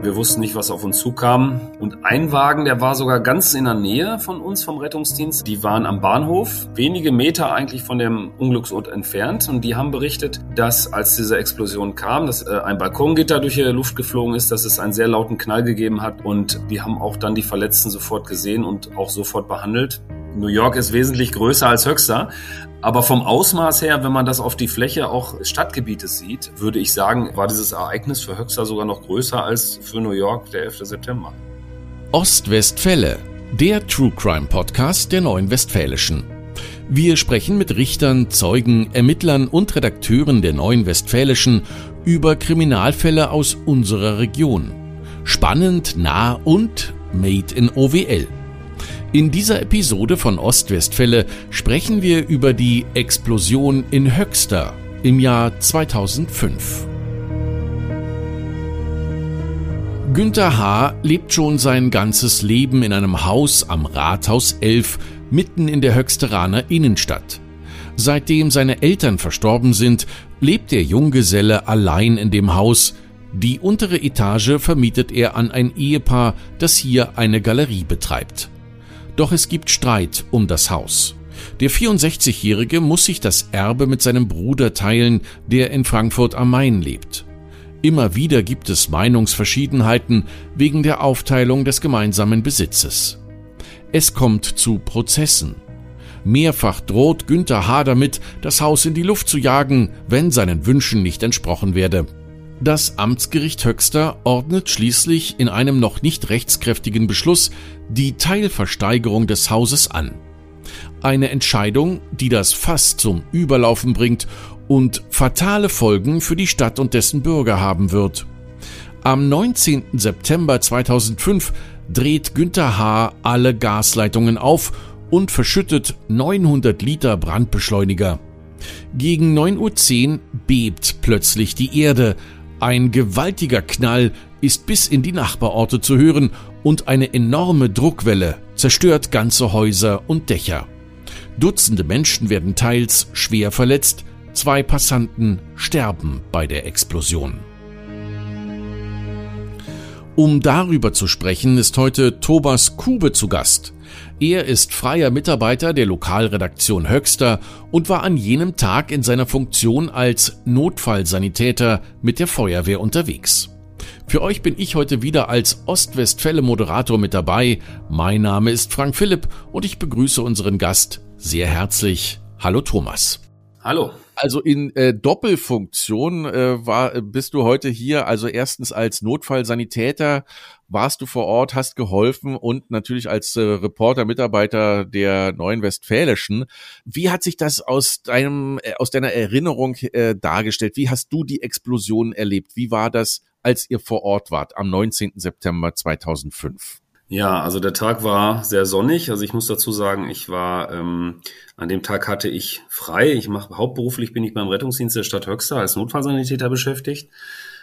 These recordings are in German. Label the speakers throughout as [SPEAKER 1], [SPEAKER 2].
[SPEAKER 1] Wir wussten nicht, was auf uns zukam. Und ein Wagen, der war sogar ganz in der Nähe von uns, vom Rettungsdienst. Die waren am Bahnhof, wenige Meter eigentlich von dem Unglücksort entfernt. Und die haben berichtet, dass als diese Explosion kam, dass äh, ein Balkongitter durch die Luft geflogen ist, dass es einen sehr lauten Knall gegeben hat. Und die haben auch dann die Verletzten sofort gesehen und auch sofort behandelt. New York ist wesentlich größer als Höxter. Aber vom Ausmaß her, wenn man das auf die Fläche auch Stadtgebietes sieht, würde ich sagen, war dieses Ereignis für Höxter sogar noch größer als für New York der 11. September.
[SPEAKER 2] Ostwestfälle, der True Crime Podcast der Neuen Westfälischen. Wir sprechen mit Richtern, Zeugen, Ermittlern und Redakteuren der Neuen Westfälischen über Kriminalfälle aus unserer Region. Spannend, nah und made in OWL. In dieser Episode von Ostwestfälle sprechen wir über die Explosion in Höxter im Jahr 2005. Günther H. lebt schon sein ganzes Leben in einem Haus am Rathaus 11 mitten in der Höxteraner Innenstadt. Seitdem seine Eltern verstorben sind, lebt der Junggeselle allein in dem Haus. Die untere Etage vermietet er an ein Ehepaar, das hier eine Galerie betreibt. Doch es gibt Streit um das Haus. Der 64-Jährige muss sich das Erbe mit seinem Bruder teilen, der in Frankfurt am Main lebt. Immer wieder gibt es Meinungsverschiedenheiten wegen der Aufteilung des gemeinsamen Besitzes. Es kommt zu Prozessen. Mehrfach droht Günther H. damit, das Haus in die Luft zu jagen, wenn seinen Wünschen nicht entsprochen werde. Das Amtsgericht Höxter ordnet schließlich in einem noch nicht rechtskräftigen Beschluss die Teilversteigerung des Hauses an. Eine Entscheidung, die das Fass zum Überlaufen bringt und fatale Folgen für die Stadt und dessen Bürger haben wird. Am 19. September 2005 dreht Günther H. alle Gasleitungen auf und verschüttet 900 Liter Brandbeschleuniger. Gegen 9.10 Uhr bebt plötzlich die Erde, ein gewaltiger Knall ist bis in die Nachbarorte zu hören und eine enorme Druckwelle zerstört ganze Häuser und Dächer. Dutzende Menschen werden teils schwer verletzt, zwei Passanten sterben bei der Explosion. Um darüber zu sprechen, ist heute Thomas Kube zu Gast. Er ist freier Mitarbeiter der Lokalredaktion Höxter und war an jenem Tag in seiner Funktion als Notfallsanitäter mit der Feuerwehr unterwegs. Für euch bin ich heute wieder als Ostwestfälle Moderator mit dabei. Mein Name ist Frank Philipp und ich begrüße unseren Gast sehr herzlich. Hallo Thomas.
[SPEAKER 1] Hallo.
[SPEAKER 2] Also in äh, Doppelfunktion äh, war, bist du heute hier. Also erstens als Notfallsanitäter warst du vor Ort, hast geholfen und natürlich als äh, Reporter, Mitarbeiter der Neuen Westfälischen. Wie hat sich das aus deinem, äh, aus deiner Erinnerung äh, dargestellt? Wie hast du die Explosion erlebt? Wie war das, als ihr vor Ort wart am 19. September 2005?
[SPEAKER 1] Ja, also der Tag war sehr sonnig. Also ich muss dazu sagen, ich war ähm, an dem Tag hatte ich frei. Ich mache hauptberuflich bin ich beim Rettungsdienst der Stadt Höxter als Notfallsanitäter beschäftigt.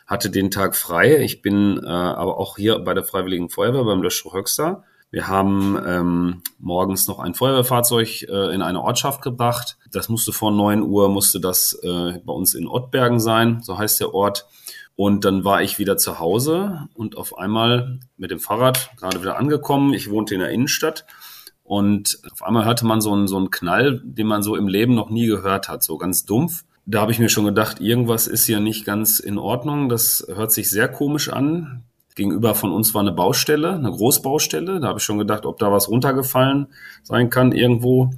[SPEAKER 1] Hatte den Tag frei. Ich bin äh, aber auch hier bei der Freiwilligen Feuerwehr beim Löschstro Höxter. Wir haben ähm, morgens noch ein Feuerwehrfahrzeug äh, in eine Ortschaft gebracht. Das musste vor neun Uhr musste das äh, bei uns in Ottbergen sein, so heißt der Ort. Und dann war ich wieder zu Hause und auf einmal mit dem Fahrrad gerade wieder angekommen. Ich wohnte in der Innenstadt und auf einmal hörte man so einen, so einen Knall, den man so im Leben noch nie gehört hat, so ganz dumpf. Da habe ich mir schon gedacht, irgendwas ist hier nicht ganz in Ordnung. Das hört sich sehr komisch an. Gegenüber von uns war eine Baustelle, eine Großbaustelle. Da habe ich schon gedacht, ob da was runtergefallen sein kann irgendwo,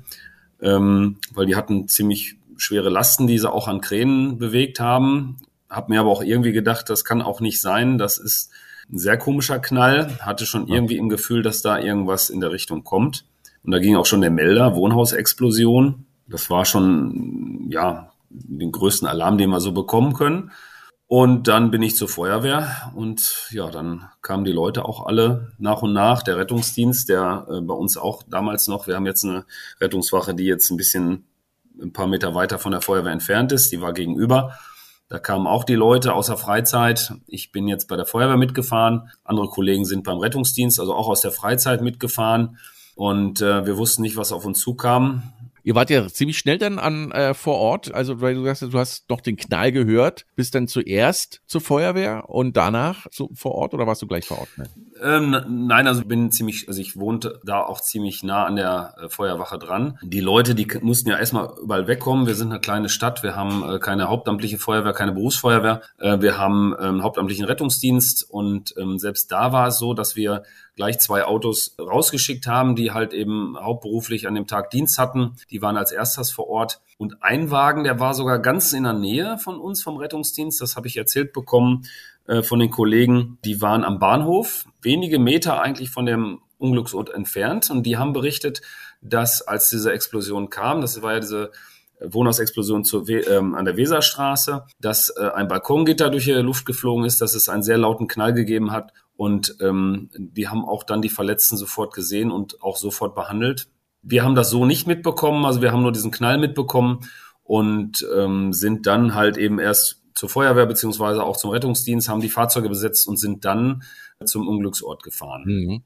[SPEAKER 1] ähm, weil die hatten ziemlich schwere Lasten, die sie auch an Kränen bewegt haben. Hab mir aber auch irgendwie gedacht, das kann auch nicht sein. Das ist ein sehr komischer Knall. Hatte schon irgendwie im Gefühl, dass da irgendwas in der Richtung kommt. Und da ging auch schon der Melder, Wohnhausexplosion. Das war schon, ja, den größten Alarm, den wir so bekommen können. Und dann bin ich zur Feuerwehr und ja, dann kamen die Leute auch alle nach und nach. Der Rettungsdienst, der äh, bei uns auch damals noch, wir haben jetzt eine Rettungswache, die jetzt ein bisschen ein paar Meter weiter von der Feuerwehr entfernt ist, die war gegenüber. Da kamen auch die Leute außer Freizeit. Ich bin jetzt bei der Feuerwehr mitgefahren. Andere Kollegen sind beim Rettungsdienst, also auch aus der Freizeit mitgefahren. Und äh, wir wussten nicht, was auf uns zukam.
[SPEAKER 2] Ihr wart ja ziemlich schnell dann an äh, vor Ort, also weil du sagst, du hast noch den Knall gehört, bist dann zuerst zur Feuerwehr und danach zu, vor Ort oder warst du gleich vor Ort?
[SPEAKER 1] Ne? Ähm, nein, also bin ziemlich, also ich wohnte da auch ziemlich nah an der äh, Feuerwache dran. Die Leute, die mussten ja erstmal überall wegkommen. Wir sind eine kleine Stadt, wir haben äh, keine hauptamtliche Feuerwehr, keine Berufsfeuerwehr. Äh, wir haben ähm, hauptamtlichen Rettungsdienst und ähm, selbst da war es so, dass wir gleich zwei Autos rausgeschickt haben, die halt eben hauptberuflich an dem Tag Dienst hatten. Die waren als erstes vor Ort. Und ein Wagen, der war sogar ganz in der Nähe von uns vom Rettungsdienst. Das habe ich erzählt bekommen äh, von den Kollegen. Die waren am Bahnhof, wenige Meter eigentlich von dem Unglücksort entfernt. Und die haben berichtet, dass als diese Explosion kam, das war ja diese Wohnhausexplosion zur ähm, an der Weserstraße, dass äh, ein Balkongitter durch die Luft geflogen ist, dass es einen sehr lauten Knall gegeben hat und ähm, die haben auch dann die Verletzten sofort gesehen und auch sofort behandelt. Wir haben das so nicht mitbekommen, also wir haben nur diesen Knall mitbekommen und ähm, sind dann halt eben erst zur Feuerwehr beziehungsweise auch zum Rettungsdienst, haben die Fahrzeuge besetzt und sind dann zum Unglücksort gefahren. Mhm.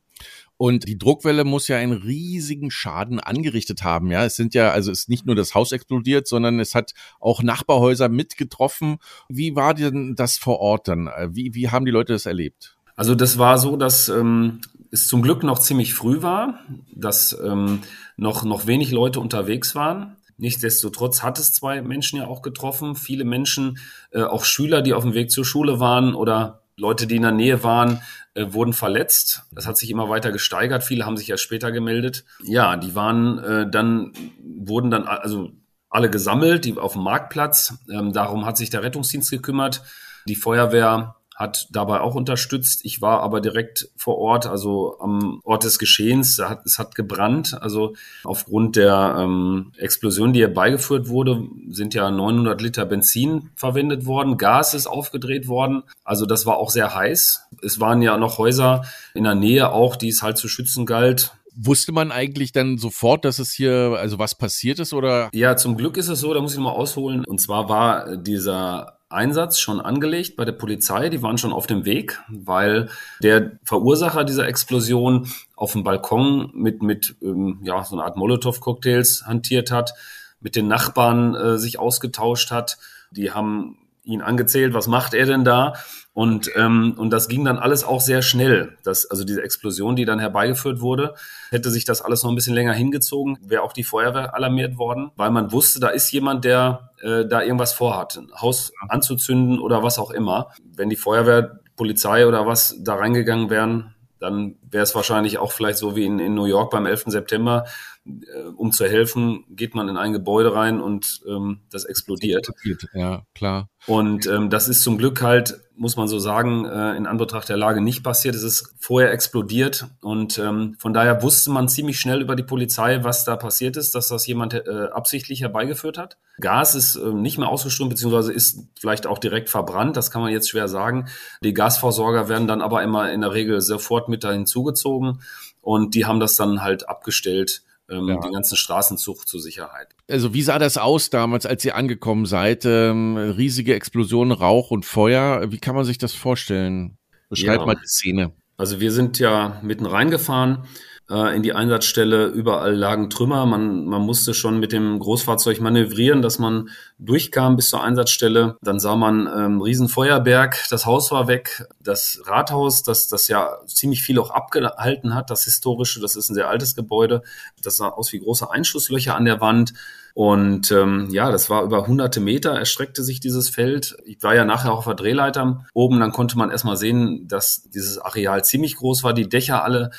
[SPEAKER 2] Und die Druckwelle muss ja einen riesigen Schaden angerichtet haben. Ja, es sind ja, also es ist nicht nur das Haus explodiert, sondern es hat auch Nachbarhäuser mitgetroffen. Wie war denn das vor Ort dann? Wie, wie haben die Leute das erlebt?
[SPEAKER 1] Also das war so, dass ähm, es zum Glück noch ziemlich früh war, dass ähm, noch, noch wenig Leute unterwegs waren. Nichtsdestotrotz hat es zwei Menschen ja auch getroffen. Viele Menschen, äh, auch Schüler, die auf dem Weg zur Schule waren oder Leute, die in der Nähe waren, äh, wurden verletzt. Das hat sich immer weiter gesteigert. Viele haben sich erst später gemeldet. Ja, die waren äh, dann, wurden dann, also alle gesammelt, die auf dem Marktplatz. Ähm, darum hat sich der Rettungsdienst gekümmert. Die Feuerwehr hat dabei auch unterstützt. Ich war aber direkt vor Ort, also am Ort des Geschehens. Es hat gebrannt. Also aufgrund der ähm, Explosion, die herbeigeführt wurde, sind ja 900 Liter Benzin verwendet worden. Gas ist aufgedreht worden. Also das war auch sehr heiß. Es waren ja noch Häuser in der Nähe auch, die es halt zu schützen galt.
[SPEAKER 2] Wusste man eigentlich dann sofort, dass es hier, also was passiert ist oder?
[SPEAKER 1] Ja, zum Glück ist es so, da muss ich mal ausholen. Und zwar war dieser Einsatz schon angelegt bei der Polizei. Die waren schon auf dem Weg, weil der Verursacher dieser Explosion auf dem Balkon mit, mit ähm, ja, so einer Art Molotow-Cocktails hantiert hat, mit den Nachbarn äh, sich ausgetauscht hat. Die haben ihn angezählt, was macht er denn da? Und, ähm, und das ging dann alles auch sehr schnell. Das, also diese Explosion, die dann herbeigeführt wurde, hätte sich das alles noch ein bisschen länger hingezogen, wäre auch die Feuerwehr alarmiert worden, weil man wusste, da ist jemand, der äh, da irgendwas vorhat, ein Haus anzuzünden oder was auch immer. Wenn die Feuerwehr, Polizei oder was da reingegangen wären, dann wäre es wahrscheinlich auch vielleicht so wie in, in New York beim 11. September, äh, um zu helfen, geht man in ein Gebäude rein und ähm, das explodiert.
[SPEAKER 2] Ja, klar.
[SPEAKER 1] Und ähm, das ist zum Glück halt, muss man so sagen, äh, in Anbetracht der Lage nicht passiert. Es ist vorher explodiert und ähm, von daher wusste man ziemlich schnell über die Polizei, was da passiert ist, dass das jemand äh, absichtlich herbeigeführt hat. Gas ist äh, nicht mehr ausgeströmt, beziehungsweise ist vielleicht auch direkt verbrannt. Das kann man jetzt schwer sagen. Die Gasversorger werden dann aber immer in der Regel sofort mit dahin zugezogen und die haben das dann halt abgestellt ähm, ja. den ganzen Straßenzug zur Sicherheit.
[SPEAKER 2] Also wie sah das aus damals, als ihr angekommen seid? Ähm, riesige Explosionen, Rauch und Feuer. Wie kann man sich das vorstellen? Beschreib ja. mal die Szene.
[SPEAKER 1] Also wir sind ja mitten reingefahren äh, in die Einsatzstelle. Überall lagen Trümmer. Man, man musste schon mit dem Großfahrzeug manövrieren, dass man durchkam bis zur Einsatzstelle. Dann sah man ähm, Riesenfeuerberg. Das Haus war weg. Das Rathaus, das, das ja ziemlich viel auch abgehalten hat, das historische, das ist ein sehr altes Gebäude. Das sah aus wie große Einschusslöcher an der Wand. Und ähm, ja, das war über hunderte Meter, erstreckte sich dieses Feld. Ich war ja nachher auch auf der Drehleiter oben, dann konnte man erstmal sehen, dass dieses Areal ziemlich groß war, die Dächer alle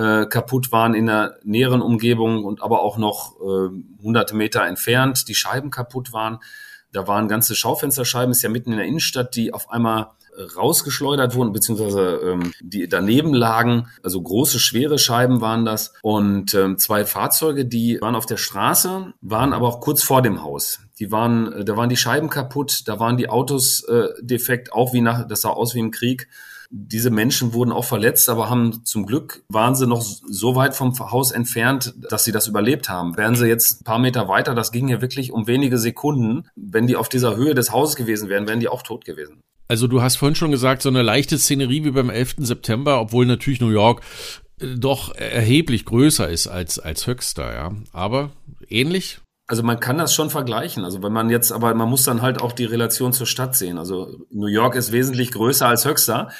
[SPEAKER 1] äh, kaputt waren in der näheren Umgebung und aber auch noch äh, hunderte Meter entfernt, die Scheiben kaputt waren. Da waren ganze Schaufensterscheiben, ist ja mitten in der Innenstadt, die auf einmal rausgeschleudert wurden, beziehungsweise ähm, die daneben lagen. Also große, schwere Scheiben waren das. Und ähm, zwei Fahrzeuge, die waren auf der Straße, waren aber auch kurz vor dem Haus. Die waren, äh, da waren die Scheiben kaputt, da waren die Autos äh, defekt, auch wie nach, das sah aus wie im Krieg. Diese Menschen wurden auch verletzt, aber haben zum Glück waren sie noch so weit vom Haus entfernt, dass sie das überlebt haben. Wären sie jetzt ein paar Meter weiter, das ging ja wirklich um wenige Sekunden. Wenn die auf dieser Höhe des Hauses gewesen wären, wären die auch tot gewesen.
[SPEAKER 2] Also du hast vorhin schon gesagt, so eine leichte Szenerie wie beim 11. September, obwohl natürlich New York äh, doch erheblich größer ist als, als Höxter, ja. Aber ähnlich?
[SPEAKER 1] Also man kann das schon vergleichen. Also wenn man jetzt, aber man muss dann halt auch die Relation zur Stadt sehen. Also New York ist wesentlich größer als Höxter.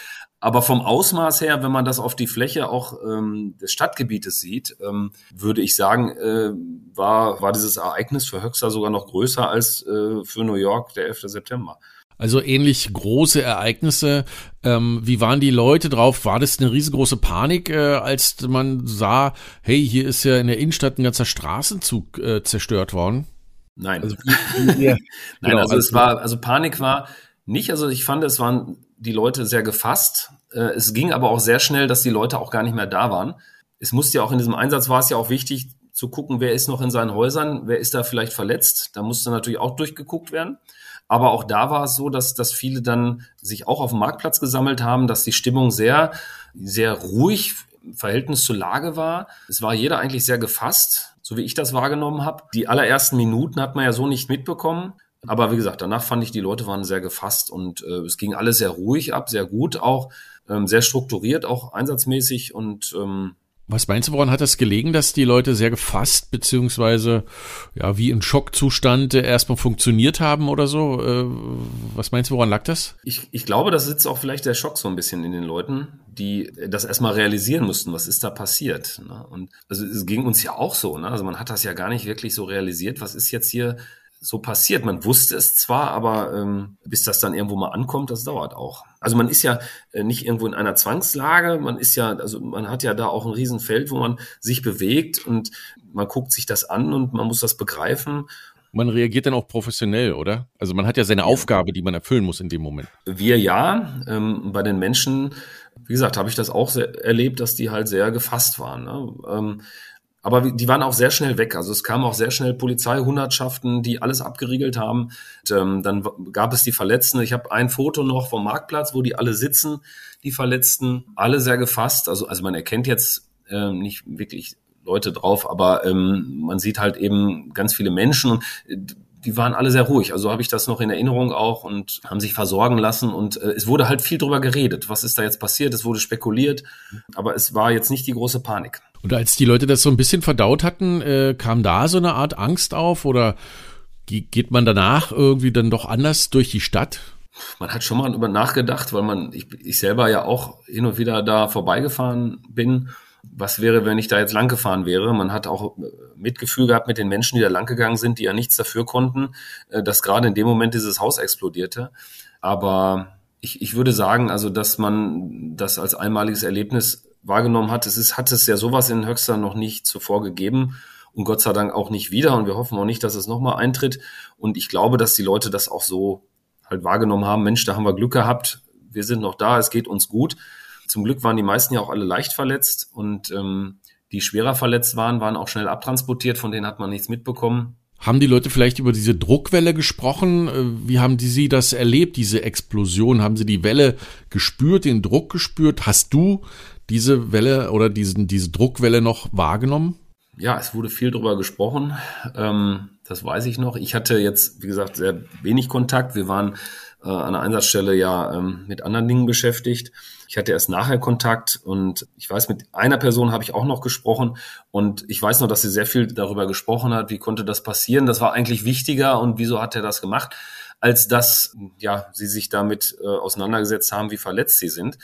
[SPEAKER 1] Aber vom Ausmaß her, wenn man das auf die Fläche auch ähm, des Stadtgebietes sieht, ähm, würde ich sagen, äh, war, war dieses Ereignis für Höxter sogar noch größer als äh, für New York der 11. September.
[SPEAKER 2] Also ähnlich große Ereignisse. Ähm, wie waren die Leute drauf? War das eine riesengroße Panik, äh, als man sah, hey, hier ist ja in der Innenstadt ein ganzer Straßenzug äh, zerstört worden?
[SPEAKER 1] Nein. Also, Nein, genau, also es war, also Panik war nicht. Also ich fand, es waren die Leute sehr gefasst. Äh, es ging aber auch sehr schnell, dass die Leute auch gar nicht mehr da waren. Es musste ja auch in diesem Einsatz war es ja auch wichtig zu gucken, wer ist noch in seinen Häusern, wer ist da vielleicht verletzt. Da musste natürlich auch durchgeguckt werden. Aber auch da war es so, dass, dass viele dann sich auch auf dem Marktplatz gesammelt haben, dass die Stimmung sehr, sehr ruhig im Verhältnis zur Lage war. Es war jeder eigentlich sehr gefasst, so wie ich das wahrgenommen habe. Die allerersten Minuten hat man ja so nicht mitbekommen. Aber wie gesagt, danach fand ich, die Leute waren sehr gefasst und äh, es ging alles sehr ruhig ab, sehr gut auch, ähm, sehr strukturiert, auch einsatzmäßig und ähm,
[SPEAKER 2] was meinst du, woran hat das gelegen, dass die Leute sehr gefasst beziehungsweise ja wie in Schockzustand erstmal funktioniert haben oder so? Äh, was meinst du, woran lag das?
[SPEAKER 1] Ich, ich glaube, das sitzt auch vielleicht der Schock so ein bisschen in den Leuten, die das erstmal realisieren mussten, was ist da passiert. Ne? Und also es ging uns ja auch so, ne? Also man hat das ja gar nicht wirklich so realisiert, was ist jetzt hier so passiert. Man wusste es zwar, aber ähm, bis das dann irgendwo mal ankommt, das dauert auch. Also man ist ja äh, nicht irgendwo in einer Zwangslage, man ist ja, also man hat ja da auch ein Riesenfeld, wo man sich bewegt und man guckt sich das an und man muss das begreifen.
[SPEAKER 2] Man reagiert dann auch professionell, oder? Also man hat ja seine Aufgabe, die man erfüllen muss in dem Moment.
[SPEAKER 1] Wir ja. Ähm, bei den Menschen, wie gesagt, habe ich das auch erlebt, dass die halt sehr gefasst waren. Ne? Ähm, aber die waren auch sehr schnell weg. Also es kamen auch sehr schnell Polizeihundertschaften, die alles abgeriegelt haben. Und, ähm, dann gab es die Verletzten. Ich habe ein Foto noch vom Marktplatz, wo die alle sitzen, die Verletzten, alle sehr gefasst. Also, also man erkennt jetzt äh, nicht wirklich Leute drauf, aber ähm, man sieht halt eben ganz viele Menschen und äh, die waren alle sehr ruhig. Also habe ich das noch in Erinnerung auch und haben sich versorgen lassen. Und äh, es wurde halt viel drüber geredet. Was ist da jetzt passiert? Es wurde spekuliert, aber es war jetzt nicht die große Panik.
[SPEAKER 2] Und als die Leute das so ein bisschen verdaut hatten, äh, kam da so eine Art Angst auf oder geht man danach irgendwie dann doch anders durch die Stadt?
[SPEAKER 1] Man hat schon mal über nachgedacht, weil man, ich, ich selber ja auch hin und wieder da vorbeigefahren bin was wäre, wenn ich da jetzt lang gefahren wäre? Man hat auch äh, Mitgefühl gehabt mit den Menschen, die da lang gegangen sind, die ja nichts dafür konnten, äh, dass gerade in dem Moment dieses Haus explodierte. Aber ich, ich würde sagen, also, dass man das als einmaliges Erlebnis wahrgenommen hat. Es ist, hat es ja sowas in Höxter noch nicht zuvor gegeben und Gott sei Dank auch nicht wieder. Und wir hoffen auch nicht, dass es nochmal eintritt. Und ich glaube, dass die Leute das auch so halt wahrgenommen haben. Mensch, da haben wir Glück gehabt. Wir sind noch da. Es geht uns gut. Zum Glück waren die meisten ja auch alle leicht verletzt und ähm, die schwerer verletzt waren, waren auch schnell abtransportiert, von denen hat man nichts mitbekommen.
[SPEAKER 2] Haben die Leute vielleicht über diese Druckwelle gesprochen? Äh, wie haben die sie das erlebt, diese Explosion? Haben sie die Welle gespürt, den Druck gespürt? Hast du diese Welle oder diesen, diese Druckwelle noch wahrgenommen?
[SPEAKER 1] Ja, es wurde viel drüber gesprochen. Ähm, das weiß ich noch. Ich hatte jetzt, wie gesagt, sehr wenig Kontakt. Wir waren äh, an der Einsatzstelle ja ähm, mit anderen Dingen beschäftigt. Ich hatte erst nachher Kontakt und ich weiß, mit einer Person habe ich auch noch gesprochen und ich weiß noch, dass sie sehr viel darüber gesprochen hat, wie konnte das passieren. Das war eigentlich wichtiger und wieso hat er das gemacht, als dass ja sie sich damit äh, auseinandergesetzt haben, wie verletzt sie sind.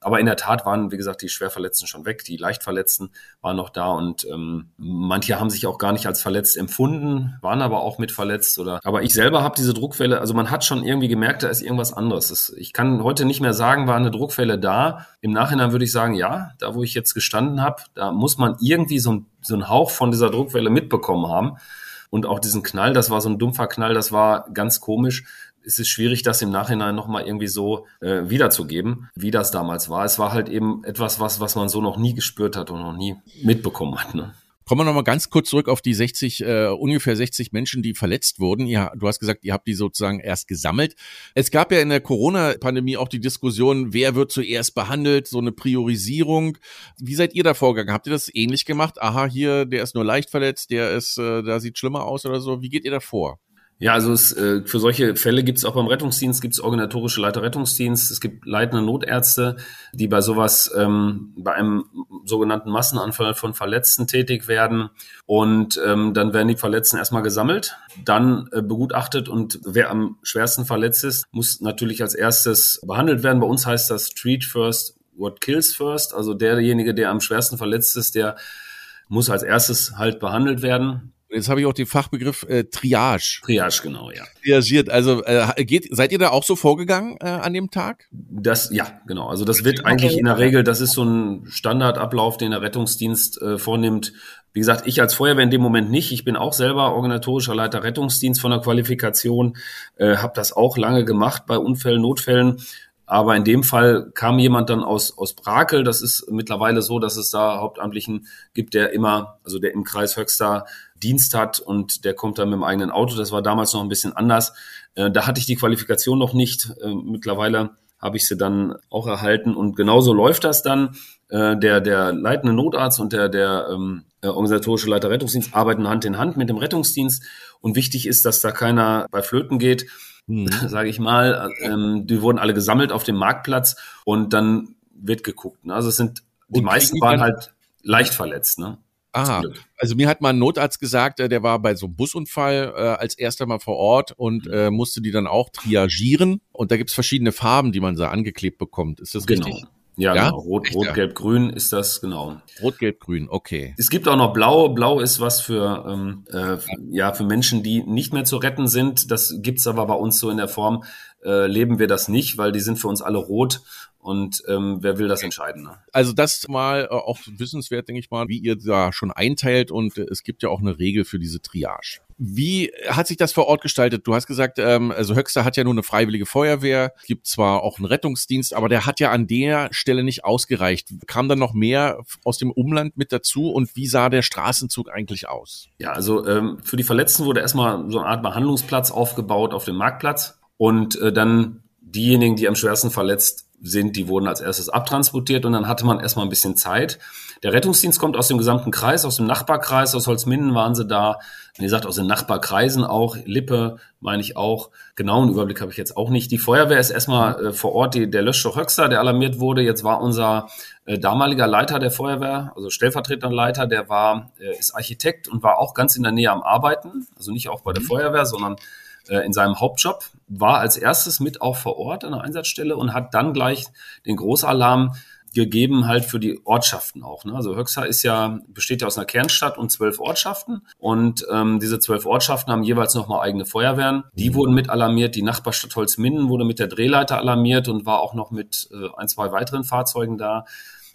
[SPEAKER 1] Aber in der Tat waren, wie gesagt, die Schwerverletzten schon weg, die Leichtverletzten waren noch da und ähm, manche haben sich auch gar nicht als verletzt empfunden, waren aber auch mit verletzt oder. Aber ich selber habe diese Druckwelle, also man hat schon irgendwie gemerkt, da ist irgendwas anderes. Ich kann heute nicht mehr sagen, war eine Druckwelle da. Im Nachhinein würde ich sagen, ja, da wo ich jetzt gestanden habe, da muss man irgendwie so, so einen Hauch von dieser Druckwelle mitbekommen haben. Und auch diesen Knall, das war so ein dumpfer Knall, das war ganz komisch es ist schwierig, das im Nachhinein nochmal irgendwie so äh, wiederzugeben, wie das damals war. Es war halt eben etwas, was, was man so noch nie gespürt hat und noch nie mitbekommen hat. Ne?
[SPEAKER 2] Kommen wir nochmal ganz kurz zurück auf die 60, äh, ungefähr 60 Menschen, die verletzt wurden. Ihr, du hast gesagt, ihr habt die sozusagen erst gesammelt. Es gab ja in der Corona-Pandemie auch die Diskussion, wer wird zuerst behandelt, so eine Priorisierung. Wie seid ihr da vorgegangen? Habt ihr das ähnlich gemacht? Aha, hier, der ist nur leicht verletzt, der ist, äh, da sieht schlimmer aus oder so. Wie geht ihr da vor?
[SPEAKER 1] Ja, also es, äh, für solche Fälle gibt es auch beim Rettungsdienst gibt's organisatorische Leiter Rettungsdienst. Es gibt leitende Notärzte, die bei sowas, ähm, bei einem sogenannten Massenanfall von Verletzten tätig werden. Und ähm, dann werden die Verletzten erstmal gesammelt, dann äh, begutachtet und wer am schwersten verletzt ist, muss natürlich als erstes behandelt werden. Bei uns heißt das Treat First, What Kills First. Also derjenige, der am schwersten verletzt ist, der muss als erstes halt behandelt werden.
[SPEAKER 2] Jetzt habe ich auch den Fachbegriff äh, Triage.
[SPEAKER 1] Triage, genau, ja.
[SPEAKER 2] Triagiert. Also äh, geht, seid ihr da auch so vorgegangen äh, an dem Tag?
[SPEAKER 1] Das, ja, genau. Also das wird eigentlich in der Regel, das ist so ein Standardablauf, den der Rettungsdienst äh, vornimmt. Wie gesagt, ich als Feuerwehr in dem Moment nicht. Ich bin auch selber organisatorischer Leiter Rettungsdienst von der Qualifikation, äh, habe das auch lange gemacht bei Unfällen, Notfällen. Aber in dem Fall kam jemand dann aus, aus Brakel. Das ist mittlerweile so, dass es da Hauptamtlichen gibt, der immer, also der im Kreis Höxter Dienst hat und der kommt dann mit dem eigenen Auto. Das war damals noch ein bisschen anders. Äh, da hatte ich die Qualifikation noch nicht. Äh, mittlerweile habe ich sie dann auch erhalten und genauso läuft das dann. Äh, der, der leitende Notarzt und der, der ähm, organisatorische Leiter Rettungsdienst arbeiten Hand in Hand mit dem Rettungsdienst und wichtig ist, dass da keiner bei Flöten geht, mhm. sage ich mal. Ähm, die wurden alle gesammelt auf dem Marktplatz und dann wird geguckt. Ne? Also es sind die und meisten waren halt leicht verletzt. Ne?
[SPEAKER 2] Ah, also mir hat mal ein Notarzt gesagt, äh, der war bei so einem Busunfall äh, als erster mal vor Ort und mhm. äh, musste die dann auch triagieren. Und da gibt's verschiedene Farben, die man da angeklebt bekommt. Ist das
[SPEAKER 1] genau.
[SPEAKER 2] richtig?
[SPEAKER 1] Ja, ja? Genau. Rot, Echt, Rot, Gelb, Grün ist das, genau.
[SPEAKER 2] Rot, Gelb, Grün, okay.
[SPEAKER 1] Es gibt auch noch Blau. Blau ist was für, ähm, äh, ja, für Menschen, die nicht mehr zu retten sind. Das gibt's aber bei uns so in der Form, äh, leben wir das nicht, weil die sind für uns alle rot und ähm, wer will das entscheiden? Ne?
[SPEAKER 2] Also das mal äh, auch wissenswert, denke ich mal, wie ihr da schon einteilt und äh, es gibt ja auch eine Regel für diese Triage. Wie hat sich das vor Ort gestaltet? Du hast gesagt, ähm, also Höxter hat ja nur eine freiwillige Feuerwehr, gibt zwar auch einen Rettungsdienst, aber der hat ja an der Stelle nicht ausgereicht. Kam dann noch mehr aus dem Umland mit dazu und wie sah der Straßenzug eigentlich aus?
[SPEAKER 1] Ja, also ähm, für die Verletzten wurde erstmal so eine Art Behandlungsplatz aufgebaut auf dem Marktplatz und äh, dann diejenigen, die am schwersten verletzt sind, die wurden als erstes abtransportiert und dann hatte man erstmal ein bisschen Zeit. Der Rettungsdienst kommt aus dem gesamten Kreis, aus dem Nachbarkreis, aus Holzminden waren sie da. Wie gesagt, aus den Nachbarkreisen auch, Lippe meine ich auch. Genauen Überblick habe ich jetzt auch nicht. Die Feuerwehr ist erstmal äh, vor Ort, die, der Löschstoff Höxter, der alarmiert wurde. Jetzt war unser äh, damaliger Leiter der Feuerwehr, also stellvertretender Leiter, der war, äh, ist Architekt und war auch ganz in der Nähe am Arbeiten. Also nicht auch bei der mhm. Feuerwehr, sondern in seinem Hauptjob, war als erstes mit auch vor Ort an der Einsatzstelle und hat dann gleich den Großalarm gegeben halt für die Ortschaften auch. Ne? Also Höxter ist ja, besteht ja aus einer Kernstadt und zwölf Ortschaften und ähm, diese zwölf Ortschaften haben jeweils nochmal eigene Feuerwehren. Die mhm. wurden mit alarmiert, die Nachbarstadt Holzminden wurde mit der Drehleiter alarmiert und war auch noch mit äh, ein, zwei weiteren Fahrzeugen da.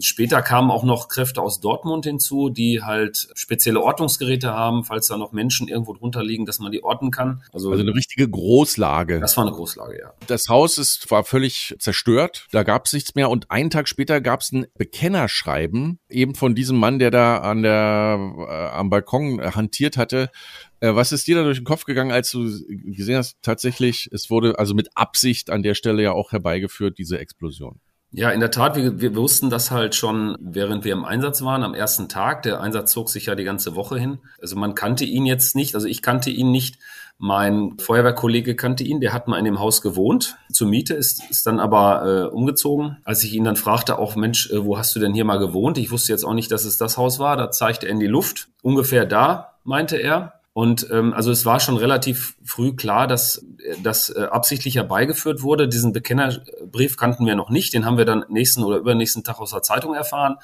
[SPEAKER 1] Später kamen auch noch Kräfte aus Dortmund hinzu, die halt spezielle Ortungsgeräte haben, falls da noch Menschen irgendwo drunter liegen, dass man die orten kann.
[SPEAKER 2] Also, also eine richtige Großlage.
[SPEAKER 1] Das war eine Großlage, ja.
[SPEAKER 2] Das Haus ist, war völlig zerstört, da gab es nichts mehr und einen Tag später gab es ein Bekennerschreiben, eben von diesem Mann, der da an der, äh, am Balkon hantiert hatte, äh, was ist dir da durch den Kopf gegangen, als du gesehen hast, tatsächlich, es wurde also mit Absicht an der Stelle ja auch herbeigeführt, diese Explosion?
[SPEAKER 1] Ja, in der Tat, wir, wir wussten das halt schon, während wir im Einsatz waren, am ersten Tag. Der Einsatz zog sich ja die ganze Woche hin. Also man kannte ihn jetzt nicht, also ich kannte ihn nicht. Mein Feuerwehrkollege kannte ihn, der hat mal in dem Haus gewohnt, zur Miete, ist, ist dann aber äh, umgezogen. Als ich ihn dann fragte, auch Mensch, äh, wo hast du denn hier mal gewohnt? Ich wusste jetzt auch nicht, dass es das Haus war. Da zeigte er in die Luft. Ungefähr da, meinte er. Und ähm, also es war schon relativ früh klar, dass das äh, absichtlich herbeigeführt wurde. Diesen Bekennerbrief kannten wir noch nicht. Den haben wir dann nächsten oder übernächsten Tag aus der Zeitung erfahren.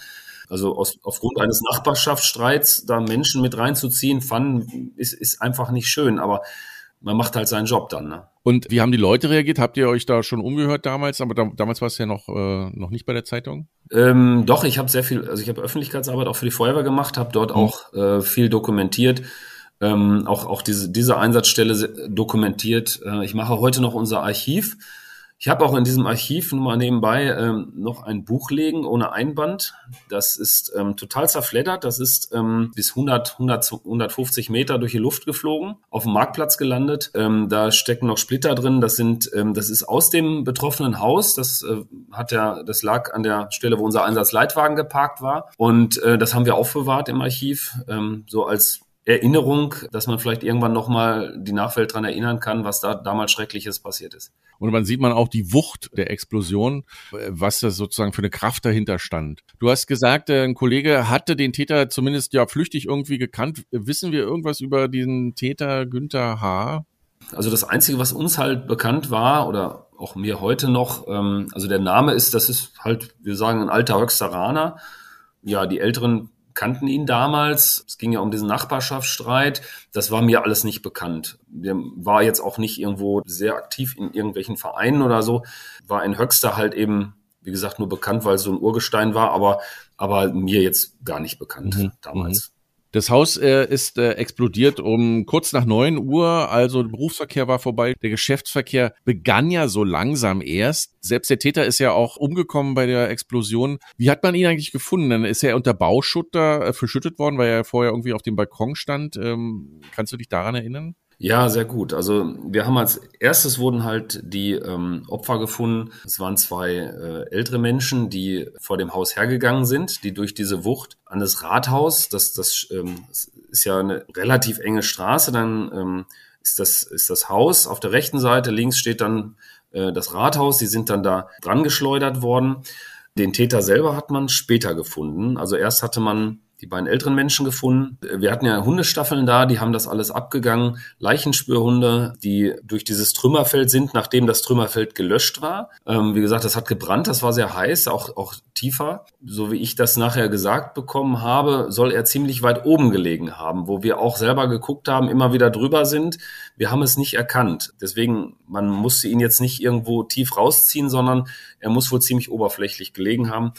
[SPEAKER 1] Also aus, aufgrund eines Nachbarschaftsstreits da Menschen mit reinzuziehen, fanden, ist, ist einfach nicht schön. Aber man macht halt seinen Job dann. Ne?
[SPEAKER 2] Und wie haben die Leute reagiert? Habt ihr euch da schon umgehört damals? Aber da, damals war es ja noch, äh, noch nicht bei der Zeitung?
[SPEAKER 1] Ähm, doch, ich habe sehr viel, also ich habe Öffentlichkeitsarbeit auch für die Feuerwehr gemacht, habe dort mhm. auch äh, viel dokumentiert ähm, auch, auch diese, diese Einsatzstelle dokumentiert. Äh, ich mache heute noch unser Archiv. Ich habe auch in diesem Archiv nur mal nebenbei ähm, noch ein Buch legen ohne Einband. Das ist ähm, total zerfleddert. Das ist ähm, bis 100, 100, 150 Meter durch die Luft geflogen, auf dem Marktplatz gelandet. Ähm, da stecken noch Splitter drin. Das sind, ähm, das ist aus dem betroffenen Haus. Das äh, hat ja, das lag an der Stelle, wo unser Einsatzleitwagen geparkt war. Und äh, das haben wir aufbewahrt im Archiv, ähm, so als Erinnerung, dass man vielleicht irgendwann nochmal die Nachwelt dran erinnern kann, was da damals Schreckliches passiert ist.
[SPEAKER 2] Und man sieht man auch die Wucht der Explosion, was da sozusagen für eine Kraft dahinter stand. Du hast gesagt, äh, ein Kollege hatte den Täter zumindest ja flüchtig irgendwie gekannt. Wissen wir irgendwas über diesen Täter Günther H.?
[SPEAKER 1] Also das Einzige, was uns halt bekannt war oder auch mir heute noch, ähm, also der Name ist, das ist halt, wir sagen, ein alter Höxteraner. Ja, die Älteren kannten ihn damals. Es ging ja um diesen Nachbarschaftsstreit. Das war mir alles nicht bekannt. Der war jetzt auch nicht irgendwo sehr aktiv in irgendwelchen Vereinen oder so. War in Höxter halt eben, wie gesagt, nur bekannt, weil es so ein Urgestein war, aber, aber mir jetzt gar nicht bekannt mhm. damals. Mhm.
[SPEAKER 2] Das Haus äh, ist äh, explodiert um kurz nach neun Uhr, also der Berufsverkehr war vorbei. Der Geschäftsverkehr begann ja so langsam erst. Selbst der Täter ist ja auch umgekommen bei der Explosion. Wie hat man ihn eigentlich gefunden? Dann ist er unter Bauschutter äh, verschüttet worden, weil er vorher irgendwie auf dem Balkon stand. Ähm, kannst du dich daran erinnern?
[SPEAKER 1] Ja, sehr gut. Also wir haben als erstes wurden halt die ähm, Opfer gefunden. Es waren zwei äh, ältere Menschen, die vor dem Haus hergegangen sind, die durch diese Wucht an das Rathaus, das, das ähm, ist ja eine relativ enge Straße, dann ähm, ist, das, ist das Haus auf der rechten Seite, links steht dann äh, das Rathaus, die sind dann da dran geschleudert worden. Den Täter selber hat man später gefunden. Also erst hatte man die beiden älteren Menschen gefunden. Wir hatten ja Hundestaffeln da, die haben das alles abgegangen. Leichenspürhunde, die durch dieses Trümmerfeld sind, nachdem das Trümmerfeld gelöscht war. Ähm, wie gesagt, das hat gebrannt, das war sehr heiß, auch, auch tiefer. So wie ich das nachher gesagt bekommen habe, soll er ziemlich weit oben gelegen haben, wo wir auch selber geguckt haben, immer wieder drüber sind. Wir haben es nicht erkannt. Deswegen, man musste ihn jetzt nicht irgendwo tief rausziehen, sondern er muss wohl ziemlich oberflächlich gelegen haben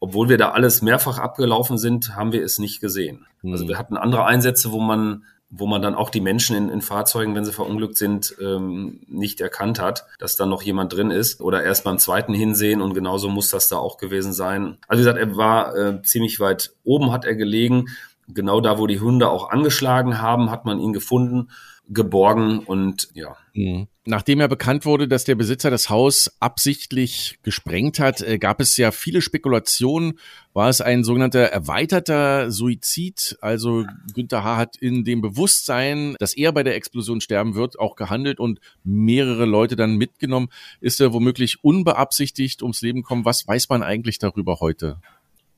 [SPEAKER 1] obwohl wir da alles mehrfach abgelaufen sind, haben wir es nicht gesehen. Mhm. Also wir hatten andere Einsätze, wo man wo man dann auch die Menschen in, in Fahrzeugen, wenn sie verunglückt sind, ähm, nicht erkannt hat, dass da noch jemand drin ist oder erst beim zweiten hinsehen und genauso muss das da auch gewesen sein. Also wie gesagt, er war äh, ziemlich weit oben, hat er gelegen. Genau da, wo die Hunde auch angeschlagen haben, hat man ihn gefunden geborgen und ja.
[SPEAKER 2] Mhm. Nachdem ja bekannt wurde, dass der Besitzer das Haus absichtlich gesprengt hat, äh, gab es ja viele Spekulationen. War es ein sogenannter erweiterter Suizid? Also Günther H. hat in dem Bewusstsein, dass er bei der Explosion sterben wird, auch gehandelt und mehrere Leute dann mitgenommen. Ist er womöglich unbeabsichtigt ums Leben gekommen? Was weiß man eigentlich darüber heute?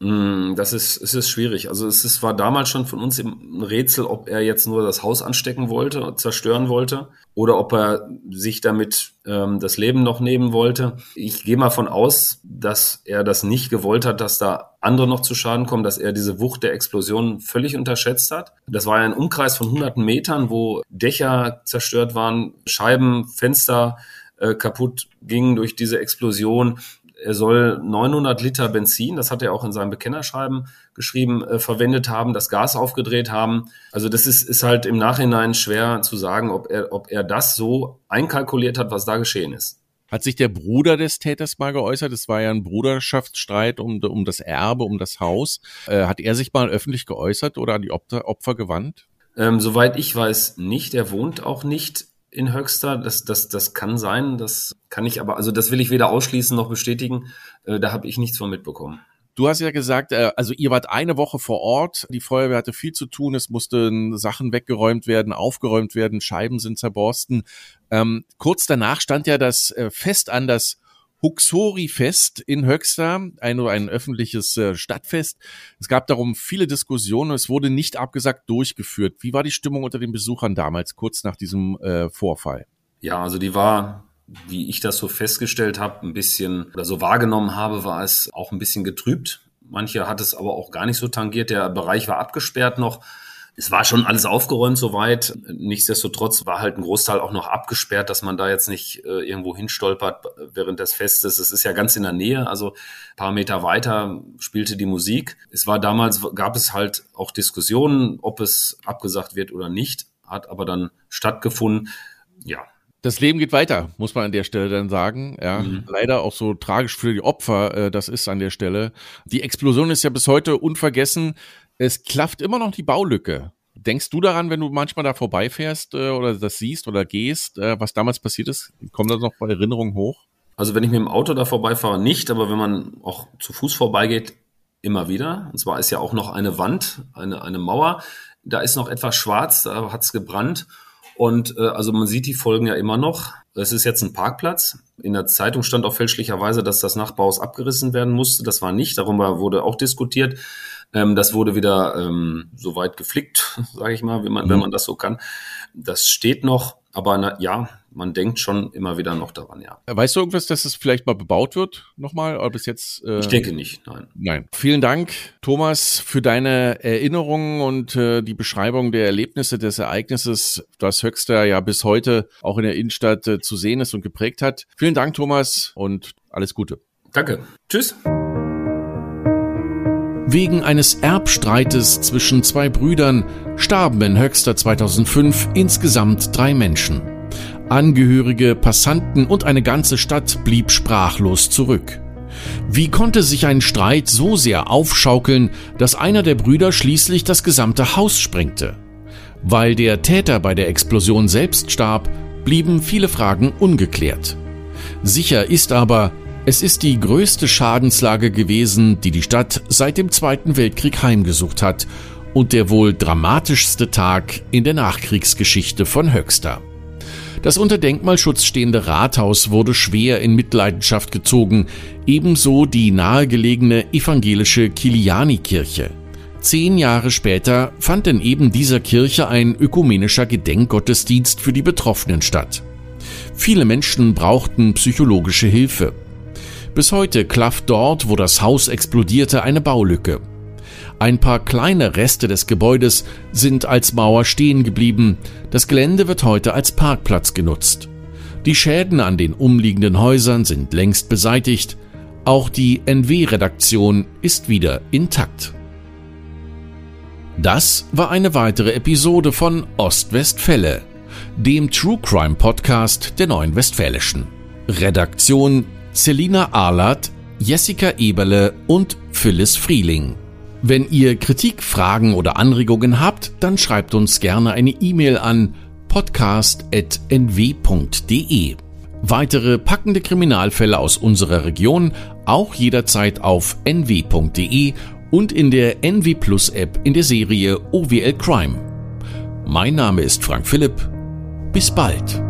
[SPEAKER 1] Mm, das ist, es ist schwierig. Also es ist, war damals schon von uns ein Rätsel, ob er jetzt nur das Haus anstecken wollte, zerstören wollte, oder ob er sich damit ähm, das Leben noch nehmen wollte. Ich gehe mal von aus, dass er das nicht gewollt hat, dass da andere noch zu Schaden kommen, dass er diese Wucht der Explosion völlig unterschätzt hat. Das war ja ein Umkreis von hunderten Metern, wo Dächer zerstört waren, Scheiben, Fenster äh, kaputt gingen durch diese Explosion er soll 900 Liter Benzin, das hat er auch in seinem Bekennerschreiben geschrieben, äh, verwendet haben, das Gas aufgedreht haben. Also das ist, ist halt im Nachhinein schwer zu sagen, ob er, ob er das so einkalkuliert hat, was da geschehen ist.
[SPEAKER 2] Hat sich der Bruder des Täters mal geäußert? Es war ja ein Bruderschaftsstreit um, um das Erbe, um das Haus. Äh, hat er sich mal öffentlich geäußert oder an die Opfer, Opfer gewandt?
[SPEAKER 1] Ähm, soweit ich weiß, nicht. Er wohnt auch nicht in Höxter. Das, das, das kann sein, das kann ich aber, also das will ich weder ausschließen noch bestätigen. Äh, da habe ich nichts von mitbekommen.
[SPEAKER 2] Du hast ja gesagt, äh, also ihr wart eine Woche vor Ort, die Feuerwehr hatte viel zu tun, es mussten Sachen weggeräumt werden, aufgeräumt werden, Scheiben sind zerborsten. Ähm, kurz danach stand ja das äh, Fest an, das Huxori-Fest in Höxter, ein, ein öffentliches äh, Stadtfest. Es gab darum viele Diskussionen. Es wurde nicht abgesagt durchgeführt. Wie war die Stimmung unter den Besuchern damals, kurz nach diesem äh, Vorfall?
[SPEAKER 1] Ja, also die war, wie ich das so festgestellt habe, ein bisschen oder so wahrgenommen habe, war es auch ein bisschen getrübt. Manche hat es aber auch gar nicht so tangiert. Der Bereich war abgesperrt noch es war schon alles aufgeräumt soweit. Nichtsdestotrotz war halt ein Großteil auch noch abgesperrt, dass man da jetzt nicht äh, irgendwo hinstolpert während des Festes. Es ist ja ganz in der Nähe, also paar Meter weiter spielte die Musik. Es war damals, gab es halt auch Diskussionen, ob es abgesagt wird oder nicht, hat aber dann stattgefunden. Ja,
[SPEAKER 2] das Leben geht weiter, muss man an der Stelle dann sagen. Ja, mhm. leider auch so tragisch für die Opfer, äh, das ist an der Stelle. Die Explosion ist ja bis heute unvergessen. Es klafft immer noch die Baulücke. Denkst du daran, wenn du manchmal da vorbeifährst äh, oder das siehst oder gehst, äh, was damals passiert ist? Kommt das noch bei Erinnerungen hoch?
[SPEAKER 1] Also wenn ich mit dem Auto da vorbeifahre, nicht, aber wenn man auch zu Fuß vorbeigeht, immer wieder. Und zwar ist ja auch noch eine Wand, eine, eine Mauer Da ist noch etwas schwarz, da hat's gebrannt. Und äh, also man sieht die Folgen ja immer noch. Es ist jetzt ein Parkplatz. In der Zeitung stand auch fälschlicherweise, dass das Nachbarhaus abgerissen werden musste. Das war nicht. Darüber wurde auch diskutiert. Ähm, das wurde wieder ähm, so weit geflickt, sage ich mal, wenn man, mhm. wenn man das so kann. Das steht noch, aber na, ja, man denkt schon immer wieder noch daran, ja.
[SPEAKER 2] Weißt du irgendwas, dass es vielleicht mal bebaut wird nochmal? Oder bis jetzt?
[SPEAKER 1] Äh, ich denke nicht, nein.
[SPEAKER 2] Nein. Vielen Dank, Thomas, für deine Erinnerungen und äh, die Beschreibung der Erlebnisse des Ereignisses, das Höchster ja bis heute auch in der Innenstadt äh, zu sehen ist und geprägt hat. Vielen Dank, Thomas, und alles Gute.
[SPEAKER 1] Danke. Tschüss.
[SPEAKER 2] Wegen eines Erbstreites zwischen zwei Brüdern starben in Höxter 2005 insgesamt drei Menschen. Angehörige, Passanten und eine ganze Stadt blieb sprachlos zurück. Wie konnte sich ein Streit so sehr aufschaukeln, dass einer der Brüder schließlich das gesamte Haus sprengte? Weil der Täter bei der Explosion selbst starb, blieben viele Fragen ungeklärt. Sicher ist aber, es ist die größte Schadenslage gewesen, die die Stadt seit dem Zweiten Weltkrieg heimgesucht hat und der wohl dramatischste Tag in der Nachkriegsgeschichte von Höxter. Das unter Denkmalschutz stehende Rathaus wurde schwer in Mitleidenschaft gezogen, ebenso die nahegelegene evangelische Kiliani-Kirche. Zehn Jahre später fand in eben dieser Kirche ein ökumenischer Gedenkgottesdienst für die Betroffenen statt. Viele Menschen brauchten psychologische Hilfe. Bis heute klafft dort, wo das Haus explodierte, eine Baulücke. Ein paar kleine Reste des Gebäudes sind als Mauer stehen geblieben. Das Gelände wird heute als Parkplatz genutzt. Die Schäden an den umliegenden Häusern sind längst beseitigt. Auch die NW-Redaktion ist wieder intakt. Das war eine weitere Episode von Ostwestfälle, dem True Crime Podcast der Neuen Westfälischen. Redaktion Selina Ahlert, Jessica Eberle und Phyllis Frieling. Wenn ihr Kritik, Fragen oder Anregungen habt, dann schreibt uns gerne eine E-Mail an podcast.nw.de. Weitere packende Kriminalfälle aus unserer Region auch jederzeit auf nw.de und in der NW Plus App in der Serie OWL Crime. Mein Name ist Frank Philipp. Bis bald.